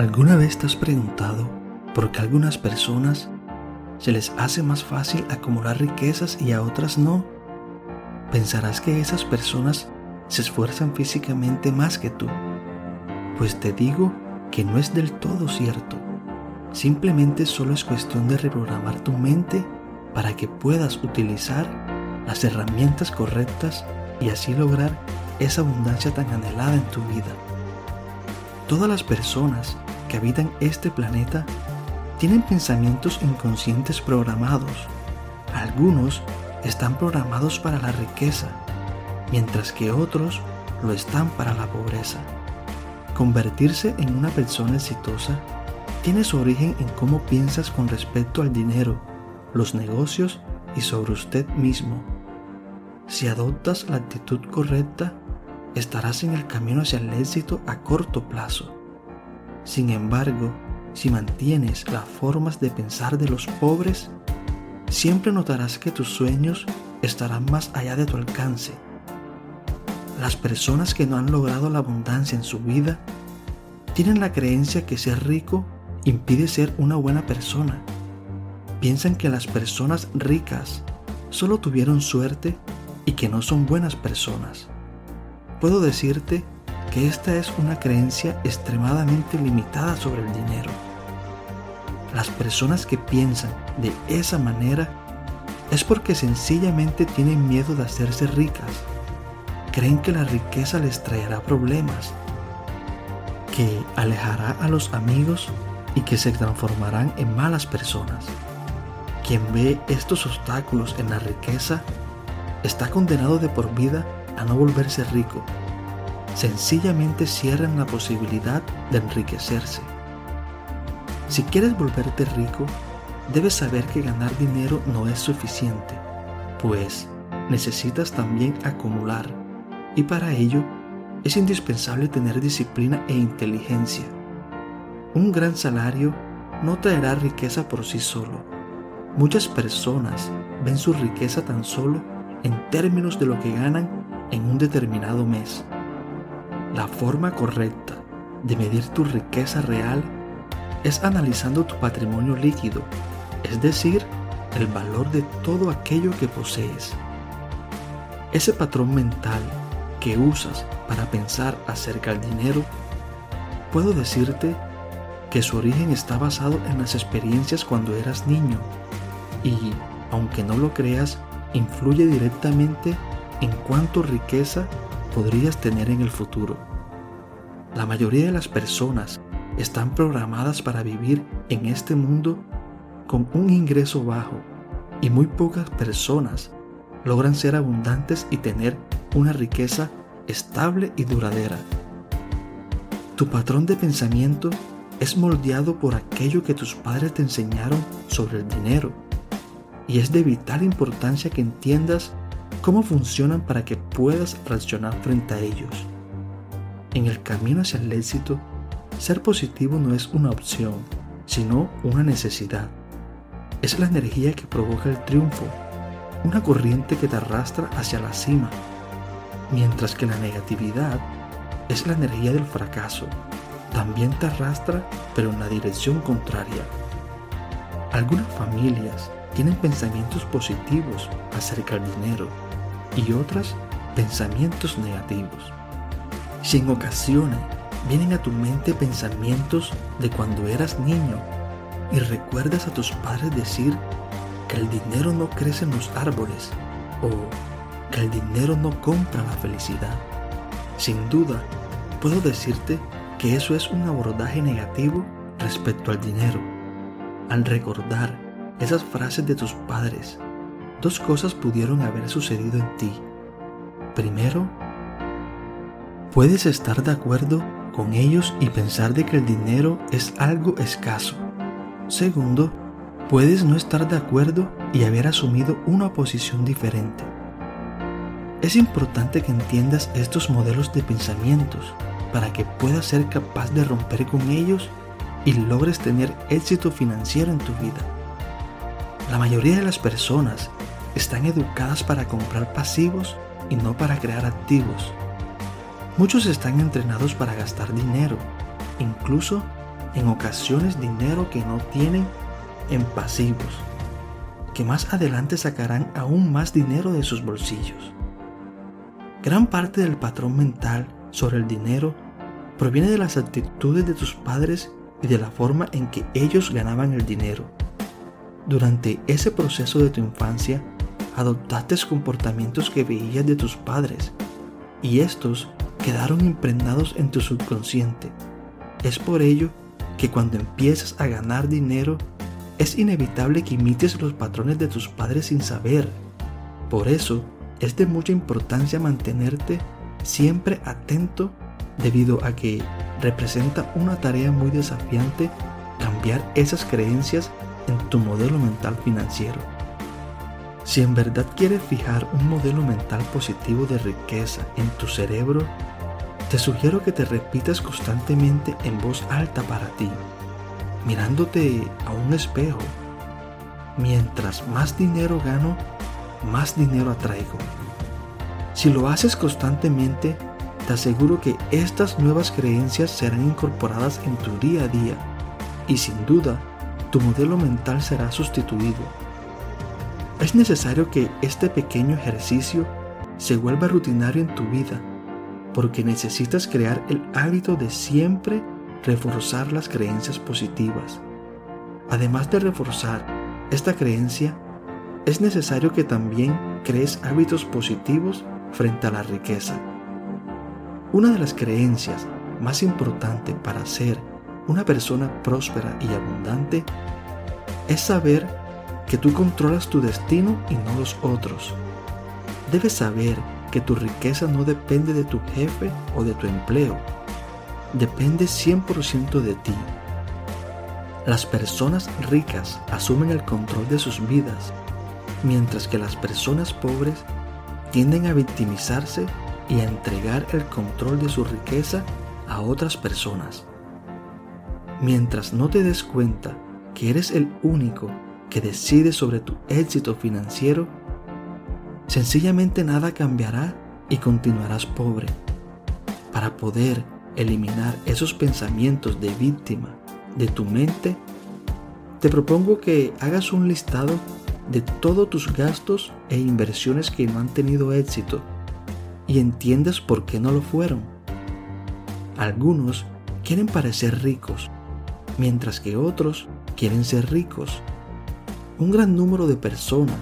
¿Alguna vez te has preguntado por qué a algunas personas se les hace más fácil acumular riquezas y a otras no? Pensarás que esas personas se esfuerzan físicamente más que tú. Pues te digo que no es del todo cierto. Simplemente solo es cuestión de reprogramar tu mente para que puedas utilizar las herramientas correctas y así lograr esa abundancia tan anhelada en tu vida. Todas las personas que habitan este planeta tienen pensamientos inconscientes programados. Algunos están programados para la riqueza, mientras que otros lo están para la pobreza. Convertirse en una persona exitosa tiene su origen en cómo piensas con respecto al dinero, los negocios y sobre usted mismo. Si adoptas la actitud correcta, estarás en el camino hacia el éxito a corto plazo. Sin embargo, si mantienes las formas de pensar de los pobres, siempre notarás que tus sueños estarán más allá de tu alcance. Las personas que no han logrado la abundancia en su vida tienen la creencia que ser rico impide ser una buena persona. Piensan que las personas ricas solo tuvieron suerte y que no son buenas personas. Puedo decirte que esta es una creencia extremadamente limitada sobre el dinero. Las personas que piensan de esa manera es porque sencillamente tienen miedo de hacerse ricas. Creen que la riqueza les traerá problemas, que alejará a los amigos y que se transformarán en malas personas. Quien ve estos obstáculos en la riqueza está condenado de por vida a no volverse rico sencillamente cierran la posibilidad de enriquecerse. Si quieres volverte rico, debes saber que ganar dinero no es suficiente, pues necesitas también acumular y para ello es indispensable tener disciplina e inteligencia. Un gran salario no traerá riqueza por sí solo. Muchas personas ven su riqueza tan solo en términos de lo que ganan en un determinado mes. La forma correcta de medir tu riqueza real es analizando tu patrimonio líquido, es decir, el valor de todo aquello que posees. Ese patrón mental que usas para pensar acerca del dinero, puedo decirte que su origen está basado en las experiencias cuando eras niño y, aunque no lo creas, influye directamente en cuánto riqueza podrías tener en el futuro. La mayoría de las personas están programadas para vivir en este mundo con un ingreso bajo y muy pocas personas logran ser abundantes y tener una riqueza estable y duradera. Tu patrón de pensamiento es moldeado por aquello que tus padres te enseñaron sobre el dinero y es de vital importancia que entiendas cómo funcionan para que puedas reaccionar frente a ellos. En el camino hacia el éxito, ser positivo no es una opción, sino una necesidad. Es la energía que provoca el triunfo, una corriente que te arrastra hacia la cima, mientras que la negatividad es la energía del fracaso. También te arrastra, pero en la dirección contraria. Algunas familias tienen pensamientos positivos acerca del dinero y otras pensamientos negativos. Si en ocasiones vienen a tu mente pensamientos de cuando eras niño y recuerdas a tus padres decir que el dinero no crece en los árboles o que el dinero no compra la felicidad. Sin duda, puedo decirte que eso es un abordaje negativo respecto al dinero. Al recordar esas frases de tus padres, dos cosas pudieron haber sucedido en ti. Primero, puedes estar de acuerdo con ellos y pensar de que el dinero es algo escaso. Segundo, puedes no estar de acuerdo y haber asumido una posición diferente. Es importante que entiendas estos modelos de pensamientos para que puedas ser capaz de romper con ellos y logres tener éxito financiero en tu vida. La mayoría de las personas están educadas para comprar pasivos y no para crear activos. Muchos están entrenados para gastar dinero, incluso en ocasiones dinero que no tienen en pasivos, que más adelante sacarán aún más dinero de sus bolsillos. Gran parte del patrón mental sobre el dinero proviene de las actitudes de tus padres y de la forma en que ellos ganaban el dinero. Durante ese proceso de tu infancia, adoptaste comportamientos que veías de tus padres y estos quedaron impregnados en tu subconsciente. Es por ello que cuando empiezas a ganar dinero, es inevitable que imites los patrones de tus padres sin saber. Por eso, es de mucha importancia mantenerte siempre atento debido a que representa una tarea muy desafiante cambiar esas creencias en tu modelo mental financiero. Si en verdad quieres fijar un modelo mental positivo de riqueza en tu cerebro, te sugiero que te repitas constantemente en voz alta para ti, mirándote a un espejo. Mientras más dinero gano, más dinero atraigo. Si lo haces constantemente, te aseguro que estas nuevas creencias serán incorporadas en tu día a día y sin duda tu modelo mental será sustituido. Es necesario que este pequeño ejercicio se vuelva rutinario en tu vida porque necesitas crear el hábito de siempre reforzar las creencias positivas. Además de reforzar esta creencia, es necesario que también crees hábitos positivos frente a la riqueza. Una de las creencias más importantes para ser una persona próspera y abundante es saber que tú controlas tu destino y no los otros. Debes saber que tu riqueza no depende de tu jefe o de tu empleo, depende 100% de ti. Las personas ricas asumen el control de sus vidas, mientras que las personas pobres tienden a victimizarse y a entregar el control de su riqueza a otras personas. Mientras no te des cuenta que eres el único que decide sobre tu éxito financiero, sencillamente nada cambiará y continuarás pobre. Para poder eliminar esos pensamientos de víctima de tu mente, te propongo que hagas un listado de todos tus gastos e inversiones que no han tenido éxito y entiendas por qué no lo fueron. Algunos quieren parecer ricos, mientras que otros quieren ser ricos. Un gran número de personas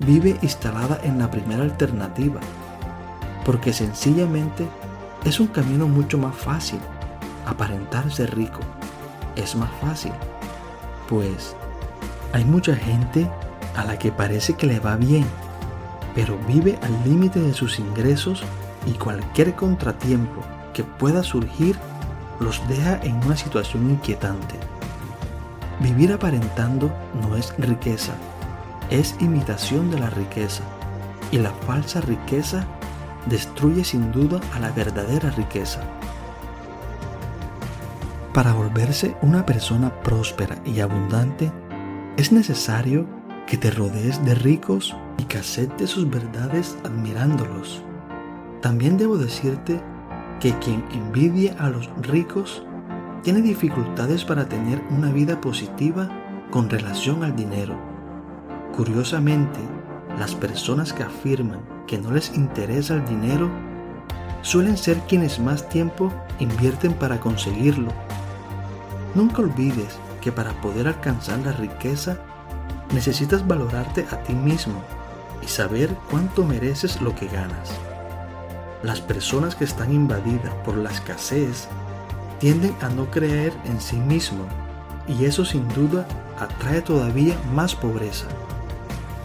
vive instalada en la primera alternativa, porque sencillamente es un camino mucho más fácil. Aparentar ser rico es más fácil, pues hay mucha gente a la que parece que le va bien, pero vive al límite de sus ingresos y cualquier contratiempo que pueda surgir los deja en una situación inquietante. Vivir aparentando no es riqueza, es imitación de la riqueza. y la falsa riqueza destruye sin duda a la verdadera riqueza. Para volverse una persona próspera y abundante, es necesario que te rodees de ricos y que aceptes sus verdades admirándolos. También debo decirte que quien envidia a los ricos tiene dificultades para tener una vida positiva con relación al dinero. Curiosamente, las personas que afirman que no les interesa el dinero suelen ser quienes más tiempo invierten para conseguirlo. Nunca olvides que para poder alcanzar la riqueza necesitas valorarte a ti mismo y saber cuánto mereces lo que ganas. Las personas que están invadidas por la escasez tienden a no creer en sí mismo y eso sin duda atrae todavía más pobreza.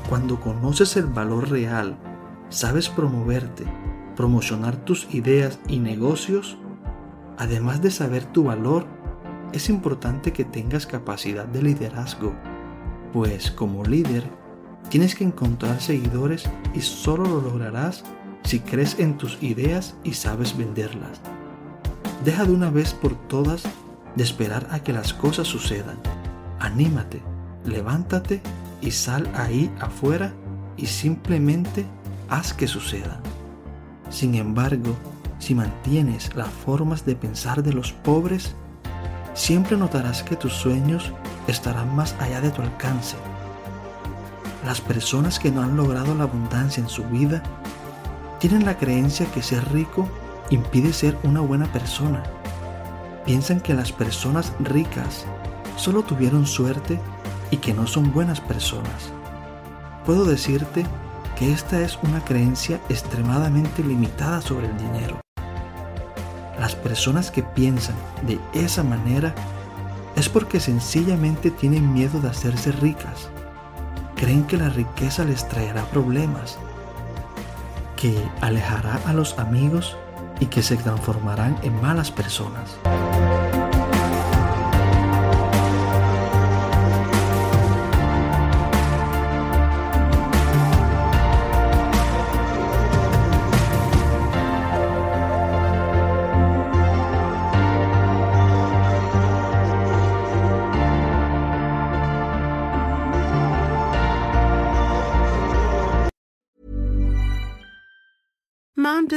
Cuando conoces el valor real, sabes promoverte, promocionar tus ideas y negocios, además de saber tu valor, es importante que tengas capacidad de liderazgo, pues como líder tienes que encontrar seguidores y solo lo lograrás si crees en tus ideas y sabes venderlas. Deja de una vez por todas de esperar a que las cosas sucedan. Anímate, levántate y sal ahí afuera y simplemente haz que suceda. Sin embargo, si mantienes las formas de pensar de los pobres, siempre notarás que tus sueños estarán más allá de tu alcance. Las personas que no han logrado la abundancia en su vida tienen la creencia que ser rico impide ser una buena persona. Piensan que las personas ricas solo tuvieron suerte y que no son buenas personas. Puedo decirte que esta es una creencia extremadamente limitada sobre el dinero. Las personas que piensan de esa manera es porque sencillamente tienen miedo de hacerse ricas. Creen que la riqueza les traerá problemas, que alejará a los amigos y que se transformarán en malas personas.